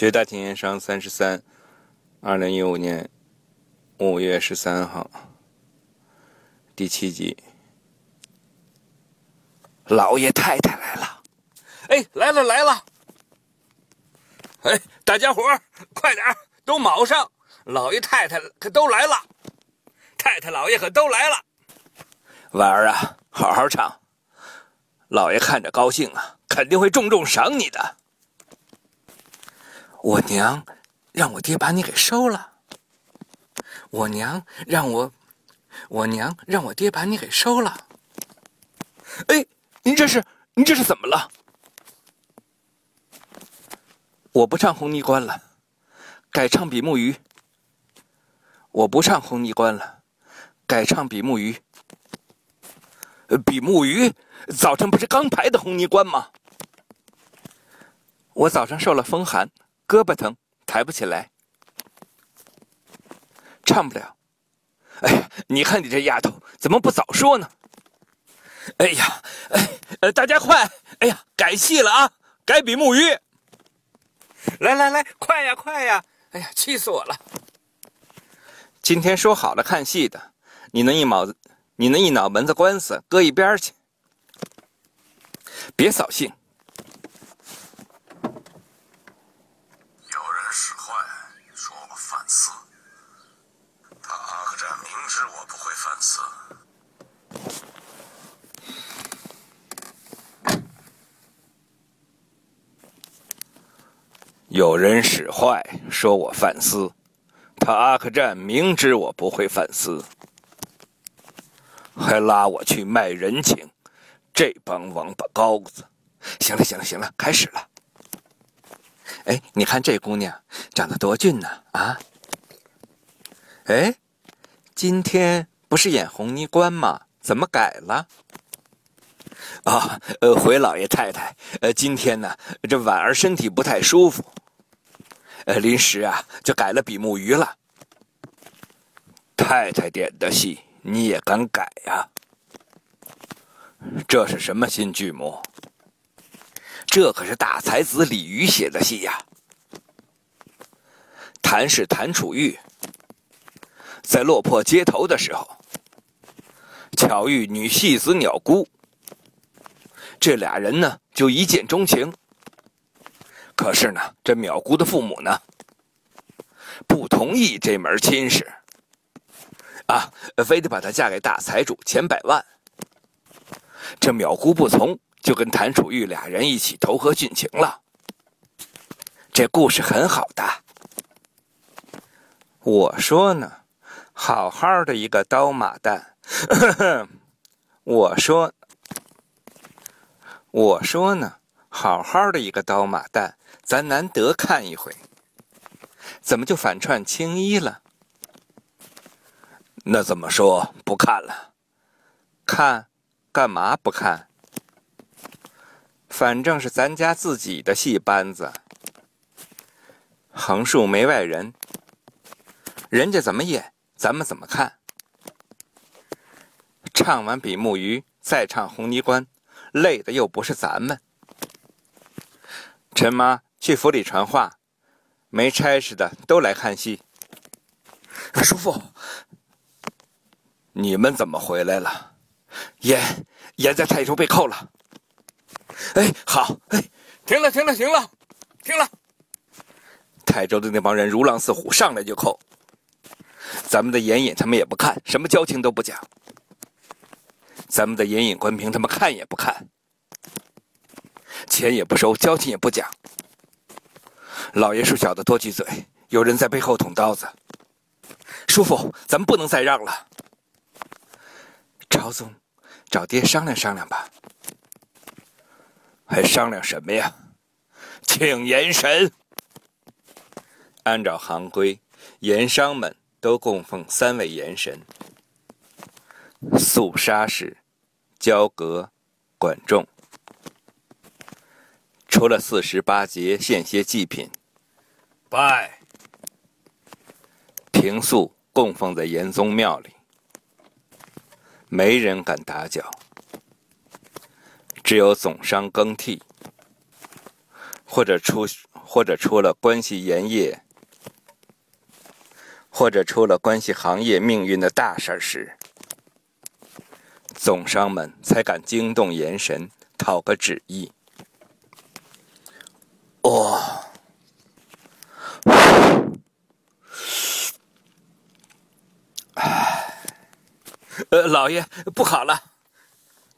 学大田言商三十三，二零一五年五月十三号，第七集。老爷太太来了，哎，来了来了！哎，大家伙儿快点，都卯上！老爷太太可都来了，太太老爷可都来了。婉儿啊，好好唱，老爷看着高兴啊，肯定会重重赏你的。我娘让我爹把你给收了。我娘让我，我娘让我爹把你给收了。哎，您这是您这是怎么了？我不唱红泥关了，改唱比目鱼。我不唱红泥关了，改唱比目鱼。比目鱼，早晨不是刚排的红泥关吗？我早上受了风寒，胳膊疼，抬不起来，唱不了。哎呀，你看你这丫头，怎么不早说呢？哎呀，哎，呃，大家快！哎呀，改戏了啊，改比目鱼。来来来，快呀快呀！哎呀，气死我了！今天说好了看戏的，你那一脑子，你那一脑门子官司搁一边去，别扫兴。有人使坏，说我犯私。他阿克战明知我不会犯私。有人使坏，说我犯私。他阿克战明知我不会犯私，还拉我去卖人情。这帮王八羔子！行了，行了，行了，开始了。哎，你看这姑娘长得多俊呐！啊，哎，今天不是演红泥关吗？怎么改了？啊，呃，回老爷太太，呃，今天呢，这婉儿身体不太舒服，呃，临时啊，就改了比目鱼了。太太点的戏，你也敢改呀？这是什么新剧目？这可是大才子李渔写的戏呀。谭是谭楚玉，在落魄街头的时候，巧遇女戏子鸟姑，这俩人呢就一见钟情。可是呢，这淼姑的父母呢不同意这门亲事，啊，非得把她嫁给大财主，钱百万。这淼姑不从，就跟谭楚玉俩人一起投河殉情了。这故事很好的。我说呢，好好的一个刀马旦，我说，我说呢，好好的一个刀马旦，咱难得看一回，怎么就反串青衣了？那怎么说不看了？看。干嘛不看？反正是咱家自己的戏班子，横竖没外人，人家怎么演，咱们怎么看。唱完比目鱼，再唱红泥关，累的又不是咱们。陈妈去府里传话，没差事的都来看戏。叔父，你们怎么回来了？严严在泰州被扣了。哎，好，哎，停了，停了，停了，停了。泰州的那帮人如狼似虎，上来就扣。咱们的盐引他们也不看，什么交情都不讲。咱们的盐引关平他们看也不看，钱也不收，交情也不讲。老爷是小的多句嘴，有人在背后捅刀子。叔父，咱们不能再让了。朝宗。找爹商量商量吧，还商量什么呀？请盐神。按照行规，盐商们都供奉三位盐神：肃杀使、交阁、管仲。除了四十八节献些祭品，拜。平素供奉在盐宗庙里。没人敢打搅，只有总商更替，或者出或者出了关系盐业，或者出了关系行业命运的大事时，总商们才敢惊动盐神，讨个旨意。哦，唉，呃，老爷不好了，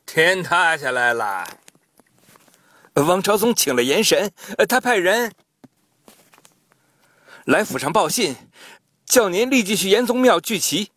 天塌下来了。王朝宗请了严神，他派人来府上报信，叫您立即去严宗庙聚齐。